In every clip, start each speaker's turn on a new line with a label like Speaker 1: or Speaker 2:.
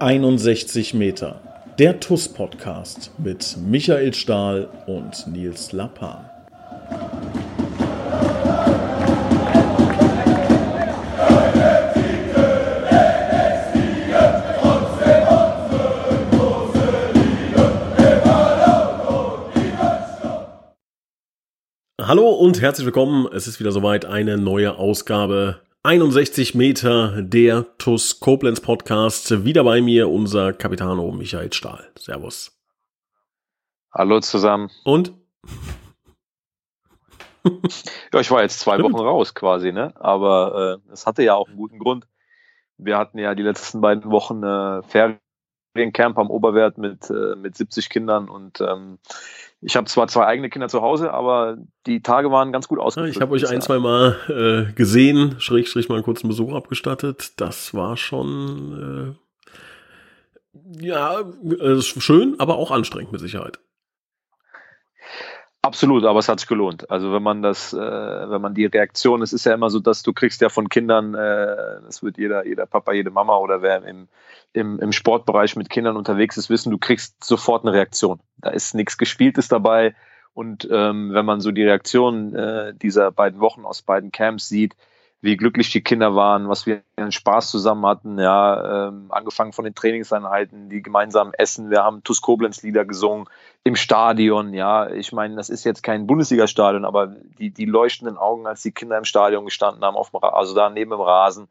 Speaker 1: 61 Meter. Der TUS-Podcast mit Michael Stahl und Nils Lappan. Hallo und herzlich willkommen. Es ist wieder soweit eine neue Ausgabe 61 Meter der TUS Koblenz Podcast. Wieder bei mir unser Capitano Michael Stahl. Servus.
Speaker 2: Hallo zusammen.
Speaker 1: Und?
Speaker 2: ja, ich war jetzt zwei Stimmt. Wochen raus quasi, ne? Aber äh, es hatte ja auch einen guten Grund. Wir hatten ja die letzten beiden Wochen äh, Feriencamp am Oberwert mit, äh, mit 70 Kindern und ähm, ich habe zwar zwei eigene Kinder zu Hause, aber die Tage waren ganz gut ausgefüllt.
Speaker 1: Ich habe euch ein, zwei Mal äh, gesehen, schräg, schräg mal einen kurzen Besuch abgestattet. Das war schon äh, ja äh, schön, aber auch anstrengend mit Sicherheit.
Speaker 2: Absolut, aber es hat sich gelohnt. Also wenn man das, äh, wenn man die Reaktion, es ist ja immer so, dass du kriegst ja von Kindern, äh, das wird jeder, jeder Papa, jede Mama oder wer im, im, im Sportbereich mit Kindern unterwegs ist, wissen, du kriegst sofort eine Reaktion. Da ist nichts Gespieltes dabei. Und ähm, wenn man so die Reaktion äh, dieser beiden Wochen aus beiden Camps sieht, wie glücklich die Kinder waren, was wir einen Spaß zusammen hatten, ja, ähm, angefangen von den Trainingseinheiten, die gemeinsamen Essen, wir haben TuS Koblenz Lieder gesungen im Stadion, ja, ich meine, das ist jetzt kein Bundesliga-Stadion, aber die, die leuchtenden Augen, als die Kinder im Stadion gestanden haben, auf dem, also da neben dem Rasen,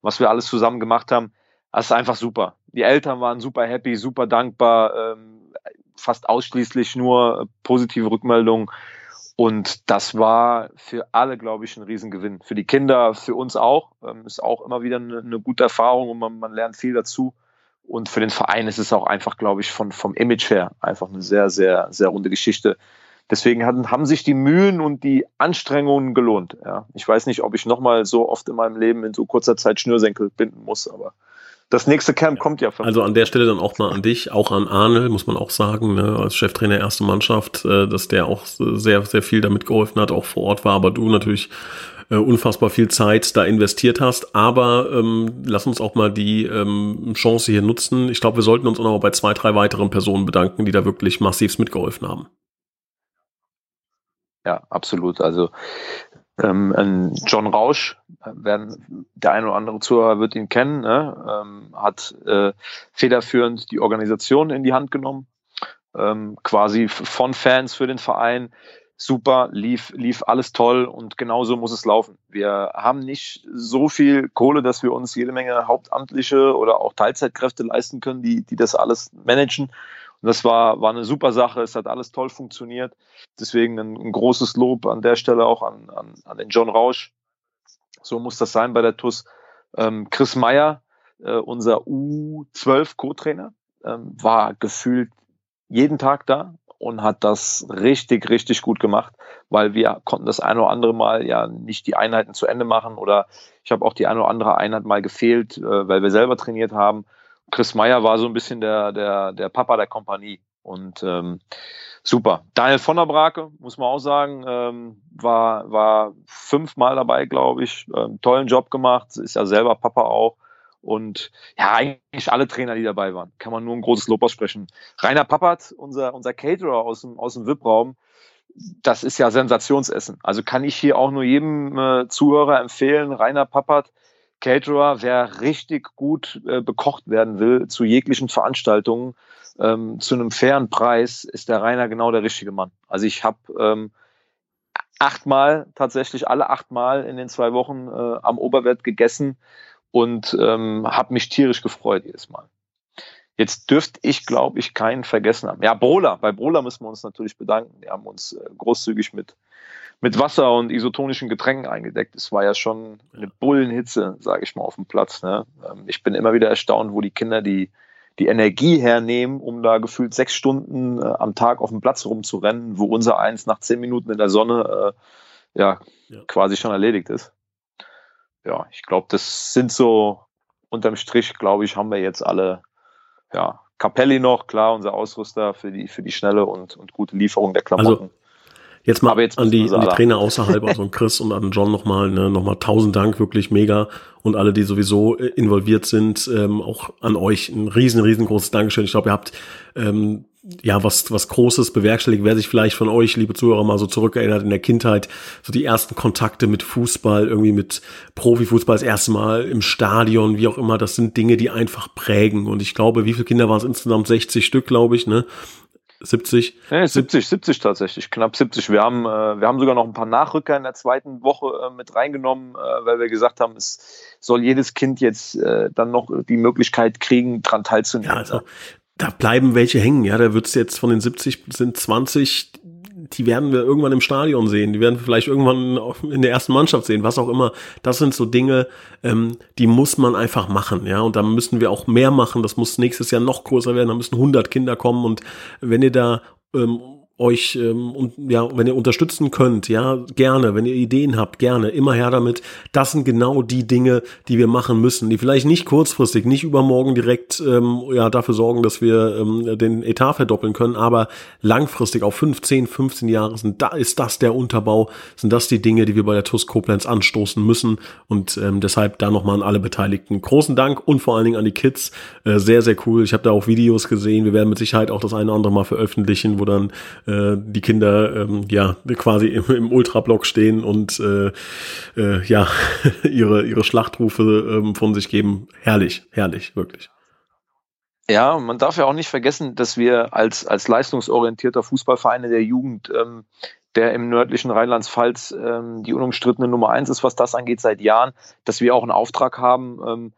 Speaker 2: was wir alles zusammen gemacht haben, das ist einfach super. Die Eltern waren super happy, super dankbar, ähm, fast ausschließlich nur positive Rückmeldungen. Und das war für alle, glaube ich, ein Riesengewinn. Für die Kinder, für uns auch. Ähm, ist auch immer wieder eine, eine gute Erfahrung und man, man, lernt viel dazu. Und für den Verein ist es auch einfach, glaube ich, von, vom Image her einfach eine sehr, sehr, sehr runde Geschichte. Deswegen haben, haben sich die Mühen und die Anstrengungen gelohnt. Ja. Ich weiß nicht, ob ich nochmal so oft in meinem Leben in so kurzer Zeit Schnürsenkel binden muss, aber das nächste Camp kommt ja
Speaker 1: von. Also an der Stelle dann auch mal an dich, auch an Arne, muss man auch sagen, ne, als Cheftrainer erste Mannschaft, äh, dass der auch sehr, sehr viel damit geholfen hat, auch vor Ort war, aber du natürlich äh, unfassbar viel Zeit da investiert hast. Aber ähm, lass uns auch mal die ähm, Chance hier nutzen. Ich glaube, wir sollten uns auch noch bei zwei, drei weiteren Personen bedanken, die da wirklich massiv mitgeholfen haben.
Speaker 2: Ja, absolut. Also ähm, John Rausch, werden, der eine oder andere Zuhörer wird ihn kennen, ne? ähm, hat äh, federführend die Organisation in die Hand genommen, ähm, quasi von Fans für den Verein. Super, lief, lief alles toll und genauso muss es laufen. Wir haben nicht so viel Kohle, dass wir uns jede Menge hauptamtliche oder auch Teilzeitkräfte leisten können, die, die das alles managen. Und das war, war eine super Sache. Es hat alles toll funktioniert. Deswegen ein, ein großes Lob an der Stelle auch an, an, an den John Rausch. So muss das sein bei der TUS. Ähm, Chris Meyer, äh, unser U12 Co-Trainer, ähm, war gefühlt jeden Tag da und hat das richtig, richtig gut gemacht, weil wir konnten das eine oder andere Mal ja nicht die Einheiten zu Ende machen oder ich habe auch die eine oder andere Einheit mal gefehlt, äh, weil wir selber trainiert haben. Chris Meyer war so ein bisschen der, der, der Papa der Kompanie. Und ähm, super. Daniel von der Brake, muss man auch sagen, ähm, war, war fünfmal dabei, glaube ich. Ähm, tollen Job gemacht, ist ja selber Papa auch. Und ja, eigentlich alle Trainer, die dabei waren, kann man nur ein großes Lob aussprechen. Rainer Pappert, unser, unser Caterer aus dem, aus dem VIP-Raum, das ist ja Sensationsessen. Also kann ich hier auch nur jedem äh, Zuhörer empfehlen, Rainer Pappert, Caterer, wer richtig gut äh, bekocht werden will zu jeglichen Veranstaltungen, ähm, zu einem fairen Preis, ist der Rainer genau der richtige Mann. Also ich habe ähm, achtmal, tatsächlich alle achtmal in den zwei Wochen äh, am Oberwert gegessen und ähm, habe mich tierisch gefreut jedes Mal. Jetzt dürfte ich, glaube ich, keinen vergessen haben. Ja, Brola. Bei Brola müssen wir uns natürlich bedanken. Die haben uns äh, großzügig mit mit Wasser und isotonischen Getränken eingedeckt. Es war ja schon eine Bullenhitze, sage ich mal, auf dem Platz. Ne? Ähm, ich bin immer wieder erstaunt, wo die Kinder die, die Energie hernehmen, um da gefühlt sechs Stunden äh, am Tag auf dem Platz rumzurennen, wo unser eins nach zehn Minuten in der Sonne äh, ja, ja, quasi schon erledigt ist. Ja, ich glaube, das sind so unterm Strich, glaube ich, haben wir jetzt alle, ja, Capelli noch, klar, unser Ausrüster für die, für die schnelle und, und gute Lieferung der Klamotten.
Speaker 1: Also Jetzt mal jetzt an die, an die Trainer außerhalb, also Chris und an John nochmal, ne, nochmal tausend Dank, wirklich mega. Und alle, die sowieso äh, involviert sind, ähm, auch an euch ein riesen, riesengroßes Dankeschön. Ich glaube, ihr habt ähm, ja, was, was Großes bewerkstelligt, wer sich vielleicht von euch, liebe Zuhörer, mal so zurückerinnert in der Kindheit, so die ersten Kontakte mit Fußball, irgendwie mit Profifußball das erste Mal im Stadion, wie auch immer, das sind Dinge, die einfach prägen. Und ich glaube, wie viele Kinder waren es insgesamt? 60 Stück, glaube ich, ne? 70?
Speaker 2: Nee, 70, 70 tatsächlich, knapp 70. Wir haben, äh, wir haben sogar noch ein paar Nachrücker in der zweiten Woche äh, mit reingenommen, äh, weil wir gesagt haben, es soll jedes Kind jetzt äh, dann noch die Möglichkeit kriegen, dran teilzunehmen. Ja,
Speaker 1: also da bleiben welche hängen, ja, da wird's jetzt von den 70 sind 20, die werden wir irgendwann im Stadion sehen, die werden wir vielleicht irgendwann in der ersten Mannschaft sehen, was auch immer. Das sind so Dinge, ähm, die muss man einfach machen, ja, und da müssen wir auch mehr machen. Das muss nächstes Jahr noch größer werden. Da müssen 100 Kinder kommen und wenn ihr da ähm, euch ähm, und ja, wenn ihr unterstützen könnt, ja, gerne, wenn ihr Ideen habt, gerne, immer her damit. Das sind genau die Dinge, die wir machen müssen, die vielleicht nicht kurzfristig, nicht übermorgen direkt ähm, ja dafür sorgen, dass wir ähm, den Etat verdoppeln können, aber langfristig auf 15, 15 Jahre sind da ist das der Unterbau, sind das die Dinge, die wir bei der TUS Koblenz anstoßen müssen und ähm, deshalb da nochmal an alle Beteiligten großen Dank und vor allen Dingen an die Kids, äh, sehr sehr cool. Ich habe da auch Videos gesehen. Wir werden mit Sicherheit auch das eine oder andere mal veröffentlichen, wo dann äh, die Kinder ähm, ja quasi im, im Ultrablock stehen und äh, äh, ja ihre ihre Schlachtrufe ähm, von sich geben. Herrlich, herrlich, wirklich.
Speaker 2: Ja, man darf ja auch nicht vergessen, dass wir als, als leistungsorientierter Fußballverein in der Jugend, ähm, der im nördlichen Rheinland-Pfalz ähm, die unumstrittene Nummer eins ist, was das angeht, seit Jahren, dass wir auch einen Auftrag haben, ähm,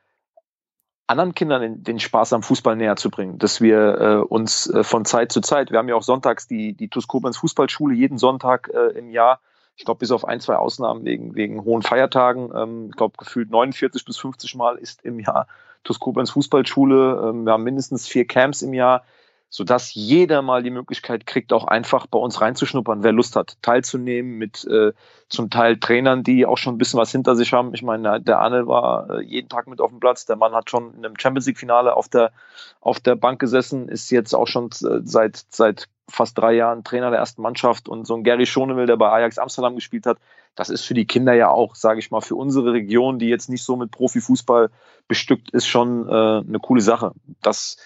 Speaker 2: anderen Kindern den, den, Spaß am Fußball näher zu bringen, dass wir äh, uns äh, von Zeit zu Zeit, wir haben ja auch sonntags die, die TuS Fußballschule jeden Sonntag äh, im Jahr, ich glaube bis auf ein, zwei Ausnahmen wegen, wegen hohen Feiertagen, ähm, ich glaube gefühlt 49 bis 50 Mal ist im Jahr TuS Koblenz Fußballschule, ähm, wir haben mindestens vier Camps im Jahr, sodass jeder mal die Möglichkeit kriegt, auch einfach bei uns reinzuschnuppern, wer Lust hat, teilzunehmen mit äh, zum Teil Trainern, die auch schon ein bisschen was hinter sich haben. Ich meine, der Arne war äh, jeden Tag mit auf dem Platz, der Mann hat schon in einem Champions League-Finale auf der, auf der Bank gesessen, ist jetzt auch schon äh, seit, seit fast drei Jahren Trainer der ersten Mannschaft und so ein Gary Schonewill, der bei Ajax Amsterdam gespielt hat, das ist für die Kinder ja auch, sage ich mal, für unsere Region, die jetzt nicht so mit Profifußball bestückt ist, schon äh, eine coole Sache. Das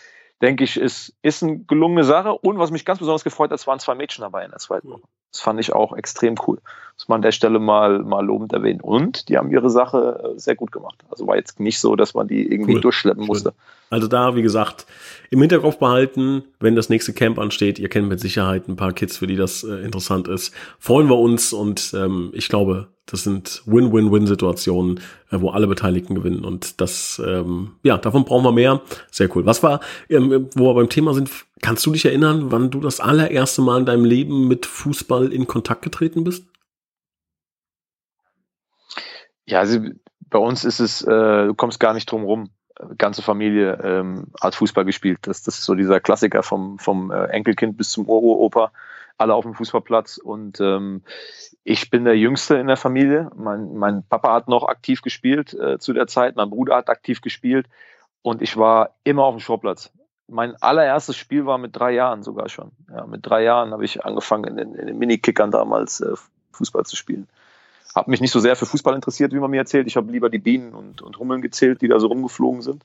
Speaker 2: denke ich, ist, ist eine gelungene Sache. Und was mich ganz besonders gefreut hat, es waren zwei Mädchen dabei in der zweiten Woche. Das fand ich auch extrem cool. Muss man an der Stelle mal, mal lobend erwähnen. Und die haben ihre Sache äh, sehr gut gemacht. Also war jetzt nicht so, dass man die irgendwie cool. durchschleppen musste.
Speaker 1: Also da, wie gesagt, im Hinterkopf behalten, wenn das nächste Camp ansteht. Ihr kennt mit Sicherheit ein paar Kids, für die das äh, interessant ist. Freuen wir uns und ähm, ich glaube, das sind Win-Win-Win-Situationen, äh, wo alle Beteiligten gewinnen. Und das, ähm, ja, davon brauchen wir mehr. Sehr cool. Was war, ähm, wo wir beim Thema sind, kannst du dich erinnern, wann du das allererste Mal in deinem Leben mit Fußball in Kontakt getreten bist?
Speaker 2: Ja, also bei uns ist es, äh, du kommst gar nicht drum rum. Ganze Familie ähm, hat Fußball gespielt. Das, das ist so dieser Klassiker vom, vom äh, Enkelkind bis zum Uro-Opa alle auf dem Fußballplatz und ähm, ich bin der Jüngste in der Familie. Mein, mein Papa hat noch aktiv gespielt äh, zu der Zeit, mein Bruder hat aktiv gespielt und ich war immer auf dem Sportplatz. Mein allererstes Spiel war mit drei Jahren sogar schon. Ja, mit drei Jahren habe ich angefangen, in den, in den Minikickern damals äh, Fußball zu spielen. Habe mich nicht so sehr für Fußball interessiert, wie man mir erzählt. Ich habe lieber die Bienen und, und Hummeln gezählt, die da so rumgeflogen sind.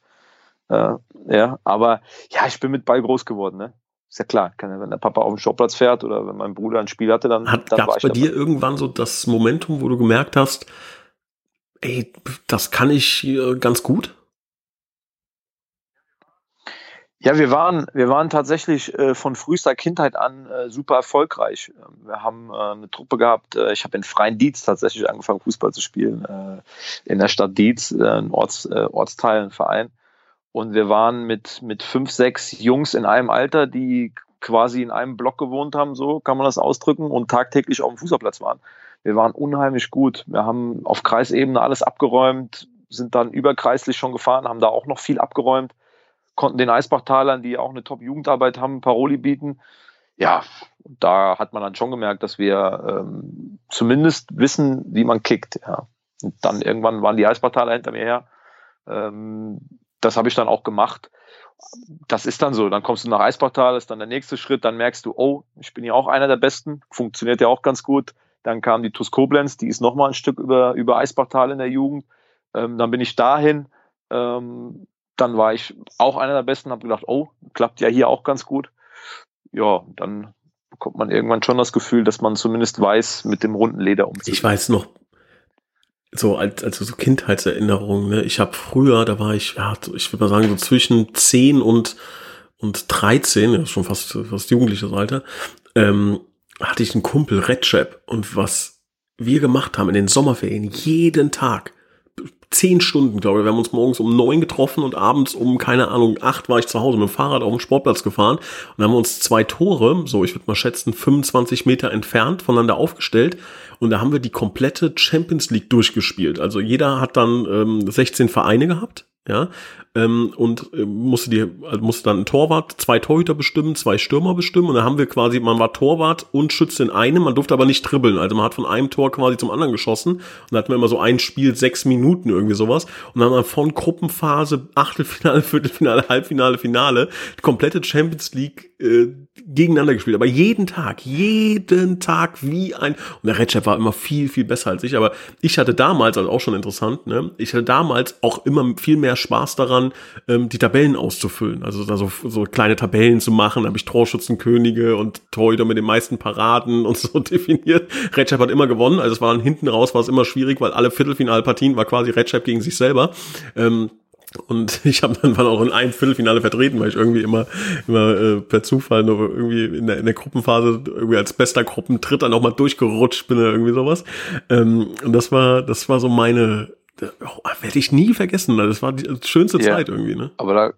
Speaker 2: Äh, ja, aber ja, ich bin mit Ball groß geworden. Ne? Ist ja klar, wenn der Papa auf dem Showplatz fährt oder wenn mein Bruder ein Spiel hatte, dann,
Speaker 1: Hat,
Speaker 2: dann
Speaker 1: war ich bei dabei. dir irgendwann so das Momentum, wo du gemerkt hast, ey, das kann ich ganz gut?
Speaker 2: Ja, wir waren, wir waren tatsächlich äh, von frühester Kindheit an äh, super erfolgreich. Ähm, wir haben äh, eine Truppe gehabt. Äh, ich habe in Freien Dietz tatsächlich angefangen, Fußball zu spielen. Äh, in der Stadt Dietz, äh, ein Orts, Ortsteil, ein Verein. Und wir waren mit, mit fünf, sechs Jungs in einem Alter, die quasi in einem Block gewohnt haben, so kann man das ausdrücken, und tagtäglich auf dem Fußballplatz waren. Wir waren unheimlich gut. Wir haben auf Kreisebene alles abgeräumt, sind dann überkreislich schon gefahren, haben da auch noch viel abgeräumt, konnten den Eisbachtalern, die auch eine Top-Jugendarbeit haben, Paroli bieten. Ja, da hat man dann schon gemerkt, dass wir ähm, zumindest wissen, wie man kickt. Ja. Und dann irgendwann waren die Eisbachtaler hinter mir her. Ähm, das habe ich dann auch gemacht. das ist dann so. Dann kommst du nach Eisbachtal, ist dann der nächste Schritt, dann merkst du, oh, ich bin ja auch einer der Besten, funktioniert ja auch ganz gut. Dann kam die TuS Koblenz, die ist nochmal ein Stück über, über Eisbachtal in der Jugend. Ähm, dann bin ich dahin. Ähm, dann war ich auch einer der Besten, habe gedacht, oh, klappt ja hier auch ganz gut. Ja, dann bekommt man irgendwann schon das Gefühl, dass man zumindest weiß, mit dem runden Leder umzugehen.
Speaker 1: Ich weiß noch, so als also so Kindheitserinnerungen. Ne? Ich habe früher, da war ich, ja, ich würde mal sagen so zwischen 10 und und 13, ja, schon fast fast jugendliches Alter, ähm, hatte ich einen Kumpel Red Chap und was wir gemacht haben in den Sommerferien jeden Tag zehn Stunden, glaube ich. Wir haben uns morgens um neun getroffen und abends um, keine Ahnung, acht war ich zu Hause mit dem Fahrrad auf dem Sportplatz gefahren und haben uns zwei Tore, so ich würde mal schätzen, 25 Meter entfernt voneinander aufgestellt und da haben wir die komplette Champions League durchgespielt. Also jeder hat dann ähm, 16 Vereine gehabt, ja, ähm, und äh, musste die also musste dann ein Torwart, zwei Torhüter bestimmen, zwei Stürmer bestimmen. Und dann haben wir quasi, man war Torwart und Schütze in einem, man durfte aber nicht dribbeln, also man hat von einem Tor quasi zum anderen geschossen. Und dann hatten wir immer so ein Spiel sechs Minuten irgendwie sowas. Und dann haben wir von Gruppenphase Achtelfinale, Viertelfinale, Halbfinale, Finale die komplette Champions League äh, gegeneinander gespielt, aber jeden Tag, jeden Tag wie ein und der Red war immer viel viel besser als ich, aber ich hatte damals also auch schon interessant, ne, ich hatte damals auch immer viel mehr Spaß daran daran, ähm, die Tabellen auszufüllen. Also da so, so kleine Tabellen zu machen. Habe ich Torschützenkönige und Torhüter mit den meisten Paraden und so definiert. Redschap hat immer gewonnen. Also es war dann hinten raus, war es immer schwierig, weil alle Viertelfinalpartien war quasi Redschap gegen sich selber. Ähm, und ich habe dann auch in einem Viertelfinale vertreten, weil ich irgendwie immer, immer äh, per Zufall nur irgendwie in der, in der Gruppenphase irgendwie als bester Gruppentritter nochmal durchgerutscht bin oder irgendwie sowas. Ähm, und das war, das war so meine, oh, werde ich nie vergessen. Das war die schönste ja, Zeit irgendwie, ne?
Speaker 2: Aber da,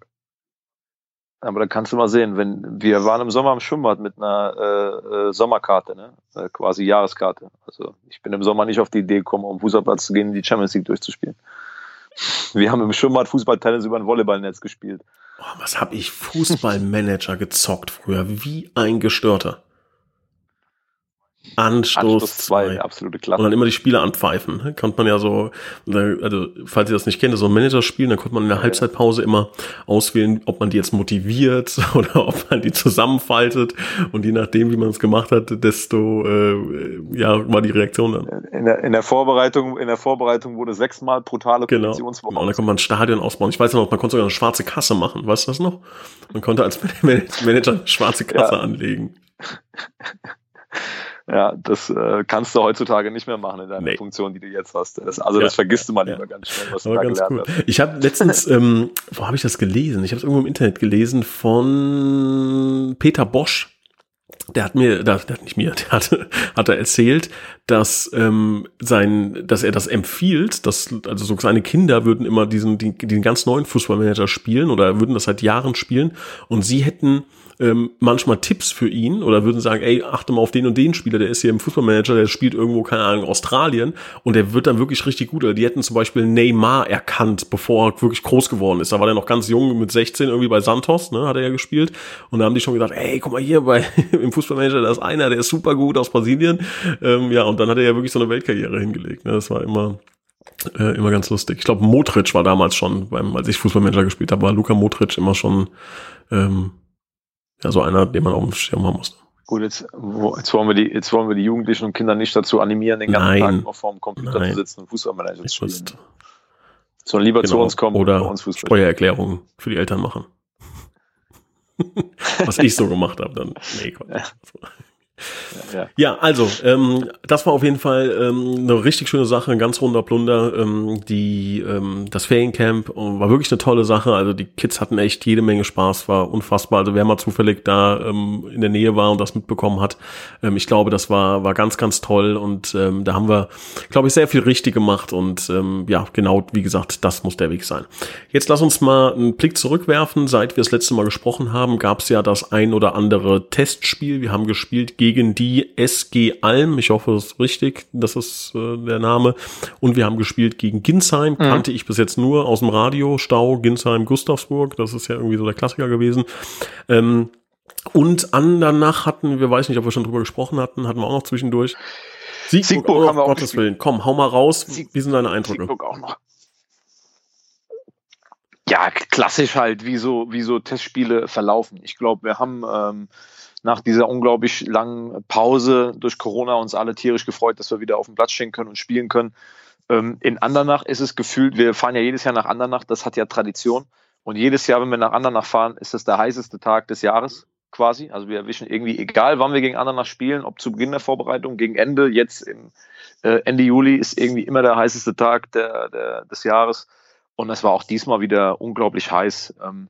Speaker 2: aber da kannst du mal sehen, wenn wir waren im Sommer im Schwimmbad mit einer äh, äh, Sommerkarte, ne? Äh, quasi Jahreskarte. Also ich bin im Sommer nicht auf die Idee gekommen, um Fußballplatz zu gehen, die Champions League durchzuspielen. Wir haben im Schwimmbad Fußballtennis über ein Volleyballnetz gespielt.
Speaker 1: Oh, was habe ich Fußballmanager gezockt früher, wie ein Gestörter. Anstoß 2,
Speaker 2: absolute Klasse.
Speaker 1: Und dann immer die Spiele anpfeifen. Ne? Konnte man ja so, also falls ihr das nicht kennt, so ein Manager-Spiel, dann konnte man in der Halbzeitpause immer auswählen, ob man die jetzt motiviert oder ob man die zusammenfaltet. Und je nachdem, wie man es gemacht hat, desto äh, ja war die Reaktion dann.
Speaker 2: In der, in der Vorbereitung, in der Vorbereitung wurde sechsmal brutale
Speaker 1: genau. Positionswoche. Genau. Und dann konnte man ein Stadion ausbauen. Ich weiß noch, man konnte sogar eine schwarze Kasse machen. Weißt du das noch? Man konnte als Manager eine schwarze Kasse ja. anlegen.
Speaker 2: Ja, das äh, kannst du heutzutage nicht mehr machen in deiner nee. Funktion, die du jetzt hast. Das, also ja, das vergisst du mal lieber ganz schnell, was Aber du da gelernt
Speaker 1: cool. hast. Ich habe letztens, ähm, wo habe ich das gelesen? Ich habe es irgendwo im Internet gelesen von Peter Bosch. Der hat mir, der, der hat nicht mir, der hatte, hat er erzählt, dass ähm, sein, dass er das empfiehlt, dass also so seine Kinder würden immer diesen, den, ganz neuen Fußballmanager spielen oder würden das seit Jahren spielen und sie hätten ähm, manchmal Tipps für ihn oder würden sagen, ey, achte mal auf den und den Spieler, der ist hier im Fußballmanager, der spielt irgendwo, keine Ahnung, Australien und der wird dann wirklich richtig gut. Oder die hätten zum Beispiel Neymar erkannt, bevor er wirklich groß geworden ist. Da war der noch ganz jung mit 16 irgendwie bei Santos, ne, hat er ja gespielt. Und da haben die schon gesagt, ey, guck mal hier bei im Fußballmanager, da ist einer, der ist super gut aus Brasilien. Ähm, ja, und dann hat er ja wirklich so eine Weltkarriere hingelegt. Ne? Das war immer äh, immer ganz lustig. Ich glaube, Modric war damals schon, beim, als ich Fußballmanager gespielt habe, war Luka Modric immer schon ähm, ja, so einer, den man auf dem Schirm haben muss.
Speaker 2: Gut, jetzt, wo, jetzt, wollen wir die, jetzt wollen wir die Jugendlichen und Kinder nicht dazu animieren, den ganzen Nein. Tag auf vorm Computer Nein. zu sitzen und Fußballmanager zu spielen. Sondern lieber genau. zu uns kommen
Speaker 1: oder uns Fußball Steuererklärungen für die Eltern machen. Was ich so gemacht habe, dann. Nee, Gott. Ja. Ja, also, ähm, das war auf jeden Fall ähm, eine richtig schöne Sache, ein ganz runder Plunder. Ähm, die, ähm, das Feriencamp war wirklich eine tolle Sache. Also die Kids hatten echt jede Menge Spaß, war unfassbar. Also wer mal zufällig da ähm, in der Nähe war und das mitbekommen hat, ähm, ich glaube, das war, war ganz, ganz toll. Und ähm, da haben wir, glaube ich, sehr viel richtig gemacht. Und ähm, ja, genau, wie gesagt, das muss der Weg sein. Jetzt lass uns mal einen Blick zurückwerfen. Seit wir das letzte Mal gesprochen haben, gab es ja das ein oder andere Testspiel. Wir haben gespielt gegen die SG Alm. Ich hoffe, das ist richtig. Das ist äh, der Name. Und wir haben gespielt gegen Ginsheim. Mhm. Kannte ich bis jetzt nur aus dem Radio. Stau, Ginsheim, Gustavsburg. Das ist ja irgendwie so der Klassiker gewesen. Ähm, und an danach hatten wir, weiß nicht, ob wir schon drüber gesprochen hatten, hatten wir auch noch zwischendurch. Siegburg, Siegburg oh, haben wir auch Gottes Willen. Komm, hau mal raus. Sieg Wie sind deine Eindrücke? Siegburg auch noch.
Speaker 2: Ja, klassisch halt, wie so, wie so Testspiele verlaufen. Ich glaube, wir haben ähm, nach dieser unglaublich langen Pause durch Corona uns alle tierisch gefreut, dass wir wieder auf dem Platz stehen können und spielen können. Ähm, in Andernach ist es gefühlt, wir fahren ja jedes Jahr nach Andernach, das hat ja Tradition. Und jedes Jahr, wenn wir nach Andernach fahren, ist das der heißeste Tag des Jahres quasi. Also wir erwischen irgendwie, egal wann wir gegen Andernach spielen, ob zu Beginn der Vorbereitung, gegen Ende, jetzt im äh, Ende Juli ist irgendwie immer der heißeste Tag der, der, des Jahres. Und es war auch diesmal wieder unglaublich heiß. Ähm,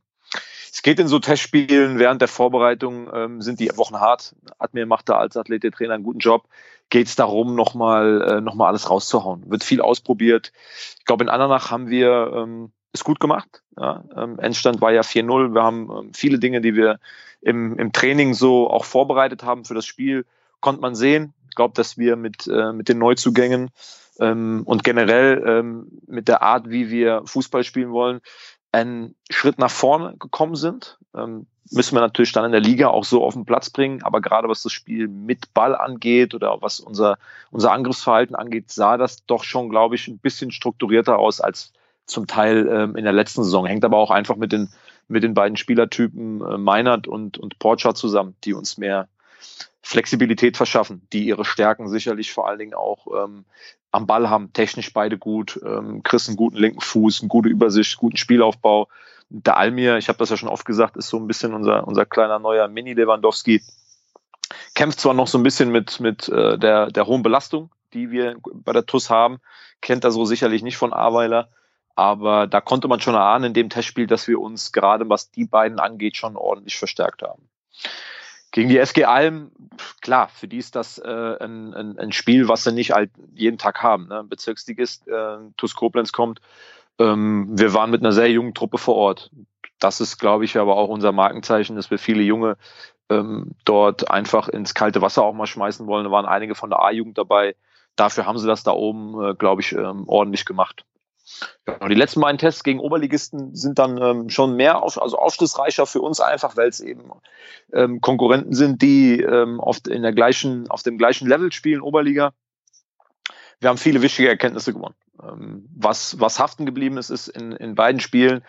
Speaker 2: es geht in so Testspielen während der Vorbereitung, ähm, sind die Wochen hart. Admir macht da als Athletiktrainer einen guten Job. Geht es darum, nochmal äh, noch alles rauszuhauen. Wird viel ausprobiert. Ich glaube, in Andernach haben wir ähm, es gut gemacht. Ja, ähm, Endstand war ja 4-0. Wir haben ähm, viele Dinge, die wir im, im Training so auch vorbereitet haben für das Spiel, konnte man sehen. Ich glaube, dass wir mit, äh, mit den Neuzugängen ähm, und generell ähm, mit der Art, wie wir Fußball spielen wollen, einen Schritt nach vorne gekommen sind. Ähm, müssen wir natürlich dann in der Liga auch so auf den Platz bringen. Aber gerade was das Spiel mit Ball angeht oder was unser, unser Angriffsverhalten angeht, sah das doch schon, glaube ich, ein bisschen strukturierter aus als zum Teil ähm, in der letzten Saison. Hängt aber auch einfach mit den, mit den beiden Spielertypen äh, Meinert und, und Porcher zusammen, die uns mehr Flexibilität verschaffen, die ihre Stärken sicherlich vor allen Dingen auch ähm, am Ball haben, technisch beide gut, ähm, Chris einen guten linken Fuß, eine gute Übersicht, guten Spielaufbau. Der Almir, ich habe das ja schon oft gesagt, ist so ein bisschen unser, unser kleiner neuer Mini-Lewandowski. Kämpft zwar noch so ein bisschen mit, mit äh, der, der hohen Belastung, die wir bei der TUS haben, kennt er so sicherlich nicht von Aweiler, aber da konnte man schon erahnen in dem Testspiel, dass wir uns gerade was die beiden angeht, schon ordentlich verstärkt haben. Gegen die SG Alm, klar, für die ist das äh, ein, ein, ein, Spiel, was sie nicht halt jeden Tag haben. Ne? Bezirksligist, äh, TuS Koblenz kommt. Ähm, wir waren mit einer sehr jungen Truppe vor Ort. Das ist, glaube ich, aber auch unser Markenzeichen, dass wir viele Junge ähm, dort einfach ins kalte Wasser auch mal schmeißen wollen. Da waren einige von der A-Jugend dabei. Dafür haben sie das da oben, äh, glaube ich, ähm, ordentlich gemacht. Ja, die letzten beiden Tests gegen Oberligisten sind dann ähm, schon mehr, auf, also aufschlussreicher für uns einfach, weil es eben ähm, Konkurrenten sind, die ähm, oft in der gleichen, auf dem gleichen Level spielen, Oberliga. Wir haben viele wichtige Erkenntnisse gewonnen. Ähm, was, was haften geblieben ist, ist in, in beiden Spielen,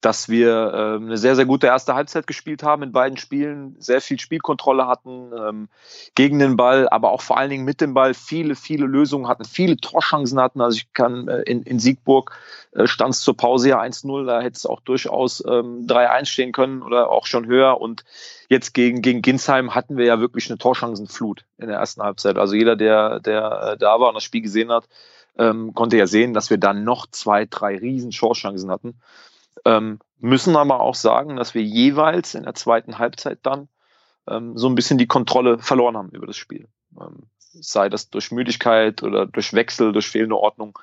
Speaker 2: dass wir ähm, eine sehr, sehr gute erste Halbzeit gespielt haben in beiden Spielen, sehr viel Spielkontrolle hatten ähm, gegen den Ball, aber auch vor allen Dingen mit dem Ball viele, viele Lösungen hatten, viele Torchancen hatten. Also ich kann äh, in, in Siegburg äh, stand es zur Pause ja 1-0, da hätte es auch durchaus ähm, 3-1 stehen können oder auch schon höher. Und jetzt gegen, gegen Ginsheim hatten wir ja wirklich eine Torchancenflut in der ersten Halbzeit. Also jeder, der, der äh, da war und das Spiel gesehen hat, ähm, konnte ja sehen, dass wir dann noch zwei, drei riesen Torchancen hatten. Ähm, müssen aber auch sagen, dass wir jeweils in der zweiten Halbzeit dann ähm, so ein bisschen die Kontrolle verloren haben über das Spiel. Ähm, sei das durch Müdigkeit oder durch Wechsel, durch fehlende Ordnung.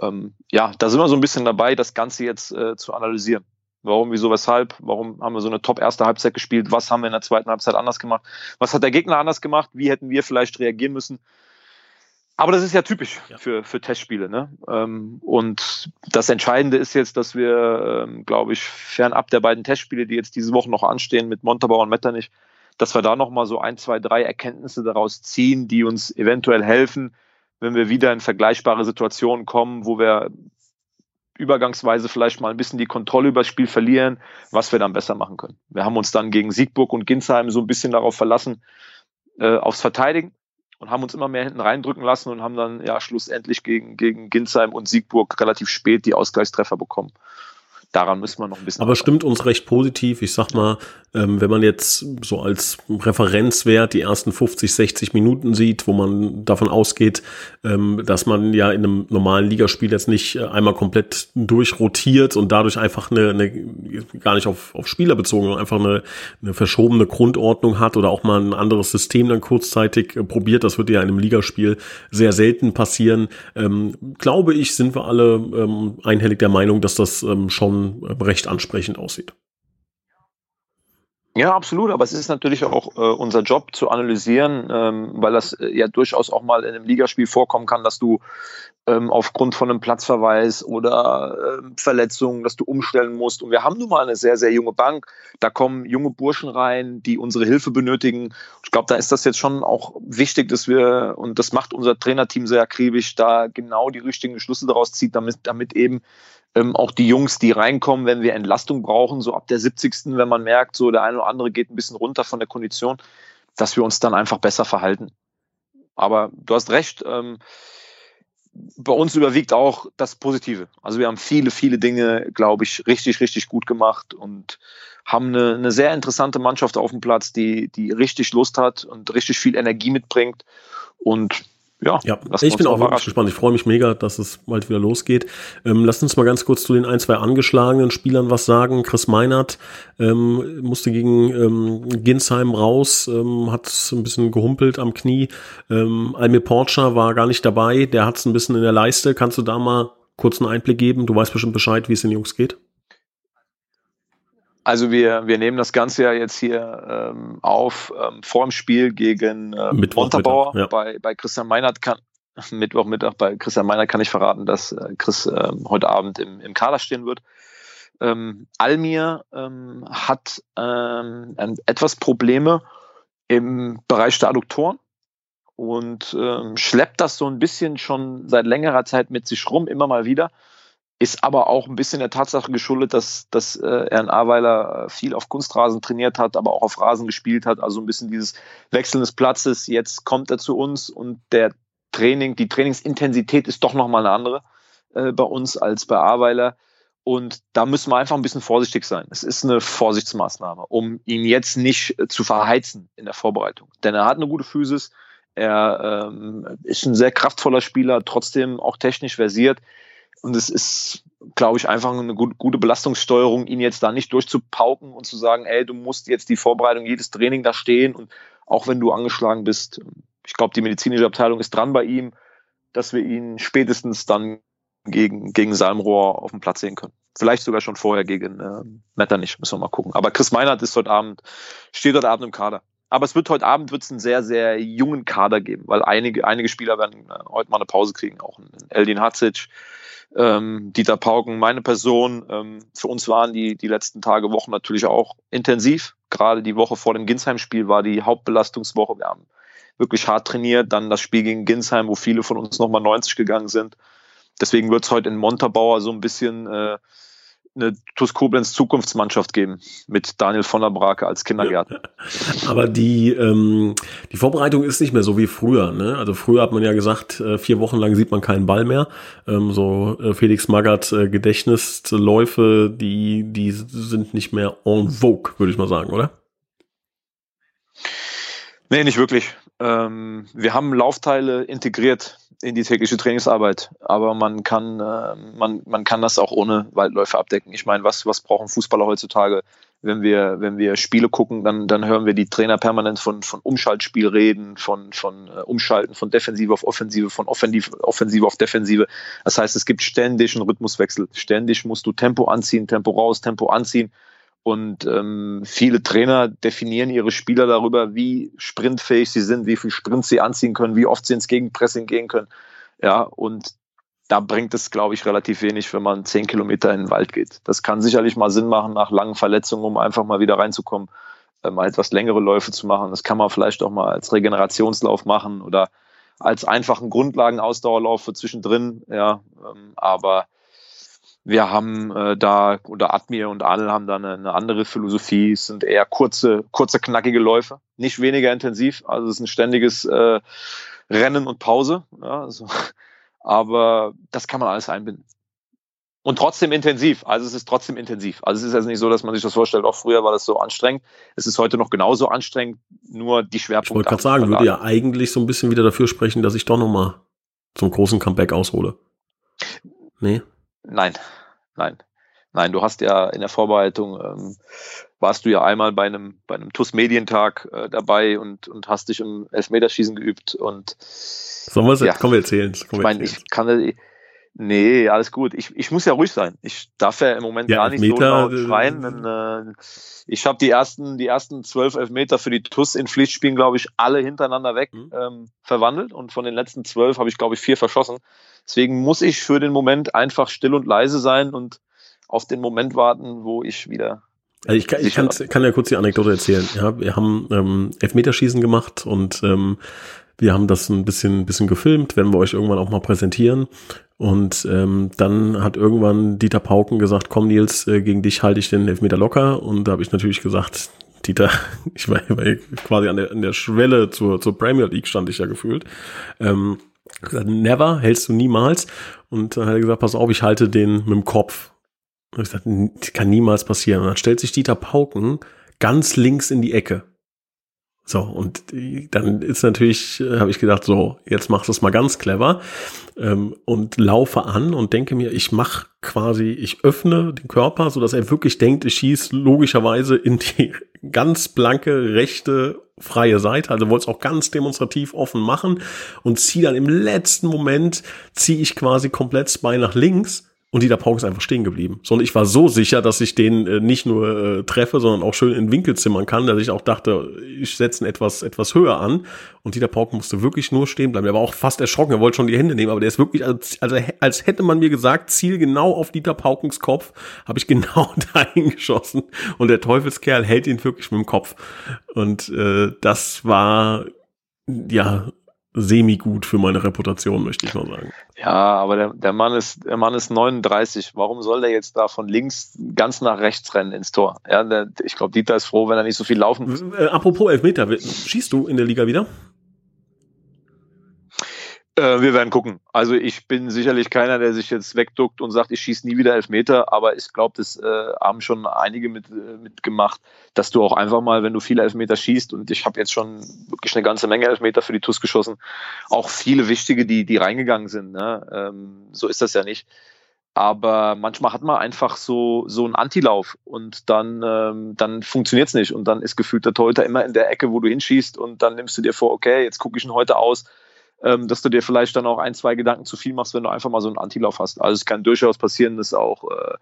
Speaker 2: Ähm, ja, da sind wir so ein bisschen dabei, das Ganze jetzt äh, zu analysieren. Warum, wieso, weshalb? Warum haben wir so eine top erste Halbzeit gespielt? Was haben wir in der zweiten Halbzeit anders gemacht? Was hat der Gegner anders gemacht? Wie hätten wir vielleicht reagieren müssen? Aber das ist ja typisch ja. Für, für Testspiele. Ne? Ähm, und das Entscheidende ist jetzt, dass wir, ähm, glaube ich, fernab der beiden Testspiele, die jetzt diese Woche noch anstehen mit Montabaur und Metternich, dass wir da nochmal so ein, zwei, drei Erkenntnisse daraus ziehen, die uns eventuell helfen, wenn wir wieder in vergleichbare Situationen kommen, wo wir übergangsweise vielleicht mal ein bisschen die Kontrolle über das Spiel verlieren, was wir dann besser machen können. Wir haben uns dann gegen Siegburg und Ginsheim so ein bisschen darauf verlassen, äh, aufs Verteidigen und haben uns immer mehr hinten reindrücken lassen und haben dann ja schlussendlich gegen, gegen Ginsheim und Siegburg relativ spät die Ausgleichstreffer bekommen daran müssen wir noch ein bisschen.
Speaker 1: Aber stimmt uns recht positiv. Ich sag mal, ähm, wenn man jetzt so als Referenzwert die ersten 50, 60 Minuten sieht, wo man davon ausgeht, ähm, dass man ja in einem normalen Ligaspiel jetzt nicht äh, einmal komplett durchrotiert und dadurch einfach eine, eine gar nicht auf, auf Spieler bezogen, einfach eine, eine verschobene Grundordnung hat oder auch mal ein anderes System dann kurzzeitig äh, probiert. Das wird ja in einem Ligaspiel sehr selten passieren. Ähm, glaube ich, sind wir alle ähm, einhellig der Meinung, dass das ähm, schon recht ansprechend aussieht.
Speaker 2: Ja, absolut, aber es ist natürlich auch äh, unser Job zu analysieren, ähm, weil das äh, ja durchaus auch mal in einem Ligaspiel vorkommen kann, dass du ähm, aufgrund von einem Platzverweis oder ähm, Verletzungen, dass du umstellen musst. Und wir haben nun mal eine sehr, sehr junge Bank. Da kommen junge Burschen rein, die unsere Hilfe benötigen. Ich glaube, da ist das jetzt schon auch wichtig, dass wir, und das macht unser Trainerteam sehr akribisch, da genau die richtigen Schlüsse daraus zieht, damit, damit eben ähm, auch die Jungs, die reinkommen, wenn wir Entlastung brauchen, so ab der 70. wenn man merkt, so der eine oder andere geht ein bisschen runter von der Kondition, dass wir uns dann einfach besser verhalten. Aber du hast recht, ähm, bei uns überwiegt auch das Positive. Also wir haben viele, viele Dinge, glaube ich, richtig, richtig gut gemacht und haben eine, eine sehr interessante Mannschaft auf dem Platz, die, die richtig Lust hat und richtig viel Energie mitbringt. Und ja,
Speaker 1: ja ich bin auch wirklich gespannt. Ich freue mich mega, dass es bald wieder losgeht. Ähm, lasst uns mal ganz kurz zu den ein, zwei angeschlagenen Spielern was sagen. Chris Meinert ähm, musste gegen ähm, Ginsheim raus, ähm, hat ein bisschen gehumpelt am Knie. Ähm, Almir Porcher war gar nicht dabei, der hat es ein bisschen in der Leiste. Kannst du da mal kurz einen Einblick geben? Du weißt bestimmt Bescheid, wie es den Jungs geht.
Speaker 2: Also wir, wir nehmen das Ganze ja jetzt hier ähm, auf ähm, vor dem Spiel gegen äh, Montabaur. Ja. Bei, bei Christian Meinert kann Mittwochmittag bei Christian Meinert kann ich verraten, dass äh, Chris äh, heute Abend im, im Kader stehen wird. Ähm, Almir ähm, hat ähm, etwas Probleme im Bereich der Adduktoren und ähm, schleppt das so ein bisschen schon seit längerer Zeit mit sich rum, immer mal wieder ist aber auch ein bisschen der Tatsache geschuldet, dass, dass äh, Ern Aweiler viel auf Kunstrasen trainiert hat, aber auch auf Rasen gespielt hat. Also ein bisschen dieses Wechseln des Platzes. Jetzt kommt er zu uns und der Training, die Trainingsintensität ist doch nochmal eine andere äh, bei uns als bei Aweiler. Und da müssen wir einfach ein bisschen vorsichtig sein. Es ist eine Vorsichtsmaßnahme, um ihn jetzt nicht äh, zu verheizen in der Vorbereitung. Denn er hat eine gute Physis, er ähm, ist ein sehr kraftvoller Spieler, trotzdem auch technisch versiert. Und es ist, glaube ich, einfach eine gute Belastungssteuerung, ihn jetzt da nicht durchzupauken und zu sagen, ey, du musst jetzt die Vorbereitung, jedes Training da stehen und auch wenn du angeschlagen bist, ich glaube, die medizinische Abteilung ist dran bei ihm, dass wir ihn spätestens dann gegen, gegen Salmrohr auf dem Platz sehen können. Vielleicht sogar schon vorher gegen äh, Metternich, müssen wir mal gucken. Aber Chris Meinert ist heute Abend, steht heute Abend im Kader. Aber es wird heute Abend wird's einen sehr, sehr jungen Kader geben, weil einige, einige Spieler werden äh, heute mal eine Pause kriegen, auch ein Eldin Hatzic, ähm, Dieter Pauken, meine Person. Ähm, für uns waren die, die letzten Tage, Wochen natürlich auch intensiv. Gerade die Woche vor dem Ginsheim-Spiel war die Hauptbelastungswoche. Wir haben wirklich hart trainiert. Dann das Spiel gegen Ginsheim, wo viele von uns nochmal 90 gegangen sind. Deswegen wird es heute in Montabaur so ein bisschen äh, eine TuS Koblenz Zukunftsmannschaft geben mit Daniel von der Brake als Kindergärtner.
Speaker 1: Aber die, ähm, die Vorbereitung ist nicht mehr so wie früher. Ne? Also früher hat man ja gesagt, äh, vier Wochen lang sieht man keinen Ball mehr. Ähm, so äh, Felix Magath äh, Gedächtnisläufe, die, die sind nicht mehr en vogue, würde ich mal sagen, oder?
Speaker 2: Nee, nicht wirklich. Ähm, wir haben Laufteile integriert in die tägliche Trainingsarbeit. Aber man kann, äh, man, man kann das auch ohne Waldläufe abdecken. Ich meine, was, was brauchen Fußballer heutzutage? Wenn wir, wenn wir Spiele gucken, dann, dann hören wir die Trainer permanent von, von Umschaltspiel reden, von, von äh, Umschalten, von Defensive auf Offensive, von Offensive, Offensive auf Defensive. Das heißt, es gibt ständig einen Rhythmuswechsel. Ständig musst du Tempo anziehen, Tempo raus, Tempo anziehen. Und ähm, viele Trainer definieren ihre Spieler darüber, wie sprintfähig sie sind, wie viel Sprint sie anziehen können, wie oft sie ins Gegenpressing gehen können. Ja, und da bringt es, glaube ich, relativ wenig, wenn man zehn Kilometer in den Wald geht. Das kann sicherlich mal Sinn machen nach langen Verletzungen, um einfach mal wieder reinzukommen, äh, mal etwas längere Läufe zu machen. Das kann man vielleicht auch mal als Regenerationslauf machen oder als einfachen Grundlagenausdauerlauf für zwischendrin. Ja, ähm, aber wir haben äh, da, oder Admir und Adel haben da eine, eine, andere Philosophie. Es sind eher kurze, kurze, knackige Läufe, nicht weniger intensiv. Also es ist ein ständiges äh, Rennen und Pause. Ja, also, aber das kann man alles einbinden. Und trotzdem intensiv. Also es ist trotzdem intensiv. Also es ist jetzt nicht so, dass man sich das vorstellt, auch früher war das so anstrengend. Es ist heute noch genauso anstrengend, nur die Schwerpunkte.
Speaker 1: Ich wollte gerade sagen, würde ja eigentlich so ein bisschen wieder dafür sprechen, dass ich doch nochmal zum großen Comeback aushole.
Speaker 2: Nee. Nein, nein. Nein, du hast ja in der Vorbereitung, ähm, warst du ja einmal bei einem, bei einem TUS-Medientag äh, dabei und, und hast dich im Elfmeterschießen geübt und
Speaker 1: Sollen wir es ja, komm, wir erzählen
Speaker 2: Ich meine, ich kann Nee, alles gut. Ich, ich muss ja ruhig sein. Ich darf ja im Moment ja, gar nicht Elfmeter, so laut schreien. Denn, äh, ich habe die ersten, die ersten zwölf Elfmeter für die TUS in Pflichtspielen, glaube ich, alle hintereinander weg mhm. ähm, verwandelt. Und von den letzten zwölf habe ich, glaube ich, vier verschossen. Deswegen muss ich für den Moment einfach still und leise sein und auf den Moment warten, wo ich wieder
Speaker 1: also ich, kann, ich kann, kann ja kurz die Anekdote erzählen. Ja, wir haben ähm, Elfmeterschießen gemacht und ähm, wir haben das ein bisschen, bisschen gefilmt, werden wir euch irgendwann auch mal präsentieren. Und ähm, dann hat irgendwann Dieter Pauken gesagt, komm Nils, äh, gegen dich halte ich den Elfmeter locker. Und da habe ich natürlich gesagt, Dieter, ich war, war quasi an der, an der Schwelle zur, zur Premier League stand ich ja gefühlt. Ähm, gesagt, never, hältst du niemals. Und dann hat er gesagt, pass auf, ich halte den mit dem Kopf. Und ich gesagt, kann niemals passieren. Und dann stellt sich Dieter Pauken ganz links in die Ecke. So, und dann ist natürlich, äh, habe ich gedacht, so, jetzt machst du es mal ganz clever ähm, und laufe an und denke mir, ich mache quasi, ich öffne den Körper, so dass er wirklich denkt, ich schieße logischerweise in die ganz blanke rechte freie Seite, also wollte es auch ganz demonstrativ offen machen und ziehe dann im letzten Moment, ziehe ich quasi komplett Bein nach links und Dieter Pauk ist einfach stehen geblieben. Sondern ich war so sicher, dass ich den äh, nicht nur äh, treffe, sondern auch schön in Winkel zimmern kann, dass ich auch dachte, ich setze ihn etwas, etwas höher an. Und Dieter Pauk musste wirklich nur stehen bleiben. Der war auch fast erschrocken, er wollte schon die Hände nehmen, aber der ist wirklich, als, also, als hätte man mir gesagt, ziel genau auf Dieter Paukens Kopf, habe ich genau dahin geschossen. Und der Teufelskerl hält ihn wirklich mit dem Kopf. Und äh, das war ja semi-gut für meine Reputation, möchte ich mal sagen.
Speaker 2: Ja, aber der, der, Mann ist, der Mann ist 39. Warum soll der jetzt da von links ganz nach rechts rennen ins Tor? Ja, der, ich glaube, Dieter ist froh, wenn er nicht so viel laufen muss.
Speaker 1: Äh, apropos Elfmeter, schießt du in der Liga wieder?
Speaker 2: Äh, wir werden gucken. Also ich bin sicherlich keiner, der sich jetzt wegduckt und sagt, ich schieße nie wieder Elfmeter, aber ich glaube, das äh, haben schon einige mit, äh, mitgemacht, dass du auch einfach mal, wenn du viele Elfmeter schießt, und ich habe jetzt schon wirklich eine ganze Menge Elfmeter für die TUS geschossen, auch viele wichtige, die, die reingegangen sind. Ne? Ähm, so ist das ja nicht. Aber manchmal hat man einfach so, so einen Antilauf und dann, ähm, dann funktioniert es nicht. Und dann ist gefühlt der Torhüter immer in der Ecke, wo du hinschießt und dann nimmst du dir vor, okay, jetzt gucke ich ihn heute aus ähm, dass du dir vielleicht dann auch ein, zwei Gedanken zu viel machst, wenn du einfach mal so einen Antilauf hast. Also es kann durchaus passieren, dass auch äh,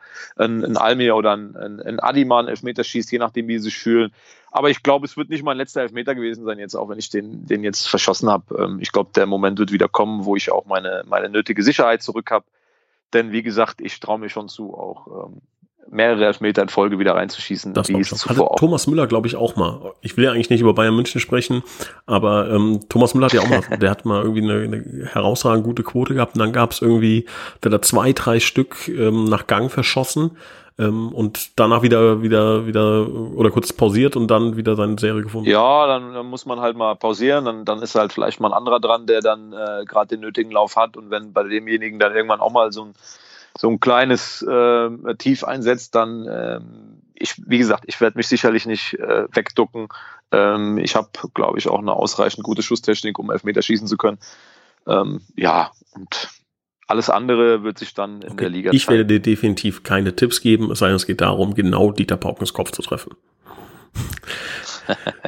Speaker 2: ein, ein Almir oder ein, ein, ein Adiman Elfmeter schießt, je nachdem, wie sie sich fühlen. Aber ich glaube, es wird nicht mein letzter Elfmeter gewesen sein, jetzt auch wenn ich den, den jetzt verschossen habe. Ähm, ich glaube, der Moment wird wieder kommen, wo ich auch meine, meine nötige Sicherheit zurück habe. Denn wie gesagt, ich traue mir schon zu, auch ähm, mehrere Elfmeter in Folge wieder reinzuschießen.
Speaker 1: Das wie es zuvor Hatte Thomas Müller, glaube ich, auch mal. Ich will ja eigentlich nicht über Bayern München sprechen, aber ähm, Thomas Müller hat ja auch mal, der hat mal irgendwie eine, eine herausragend gute Quote gehabt und dann gab es irgendwie, der hat da zwei, drei Stück ähm, nach Gang verschossen ähm, und danach wieder, wieder, wieder oder kurz pausiert und dann wieder seine Serie gefunden.
Speaker 2: Ja, dann, dann muss man halt mal pausieren, dann, dann ist halt vielleicht mal ein anderer dran, der dann äh, gerade den nötigen Lauf hat und wenn bei demjenigen dann irgendwann auch mal so ein so ein kleines äh, Tief einsetzt, dann ähm, ich, wie gesagt, ich werde mich sicherlich nicht äh, wegducken. Ähm, ich habe, glaube ich, auch eine ausreichend gute Schusstechnik, um Elfmeter schießen zu können. Ähm, ja, und alles andere wird sich dann in okay. der Liga
Speaker 1: Ich werde dir definitiv keine Tipps geben, es sei denn, es geht darum, genau Dieter Paukens Kopf zu treffen.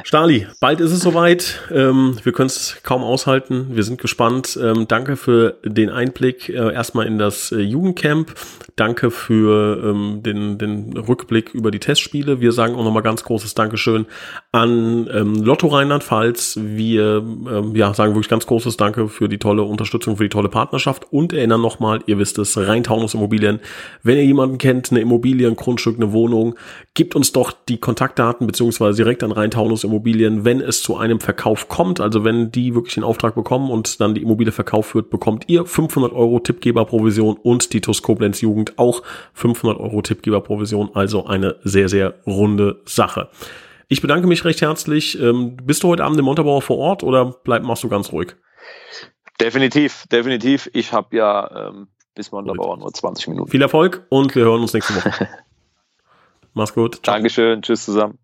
Speaker 1: Stali, bald ist es soweit. Ähm, wir können es kaum aushalten. Wir sind gespannt. Ähm, danke für den Einblick äh, erstmal in das äh, Jugendcamp. Danke für ähm, den, den Rückblick über die Testspiele. Wir sagen auch nochmal ganz großes Dankeschön an ähm, Lotto Rheinland-Pfalz. Wir ähm, ja, sagen wirklich ganz großes Danke für die tolle Unterstützung, für die tolle Partnerschaft und erinnern nochmal, ihr wisst es, Rheintaunus Immobilien. Wenn ihr jemanden kennt, eine Immobilie, ein Grundstück, eine Wohnung, gebt uns doch die Kontaktdaten beziehungsweise direkt an Rhein Taunus Immobilien, wenn es zu einem Verkauf kommt, also wenn die wirklich den Auftrag bekommen und dann die Immobilie verkauft wird, bekommt ihr 500 Euro Tippgeberprovision und die TUS Koblenz Jugend auch 500 Euro Tippgeberprovision, also eine sehr, sehr runde Sache. Ich bedanke mich recht herzlich. Ähm, bist du heute Abend im Montabaur vor Ort oder bleib, machst du ganz ruhig?
Speaker 2: Definitiv, definitiv. Ich habe ja ähm, bis Montabaur nur 20 Minuten.
Speaker 1: Viel Erfolg und wir hören uns nächste Woche. Mach's gut.
Speaker 2: Ciao. Dankeschön. Tschüss zusammen.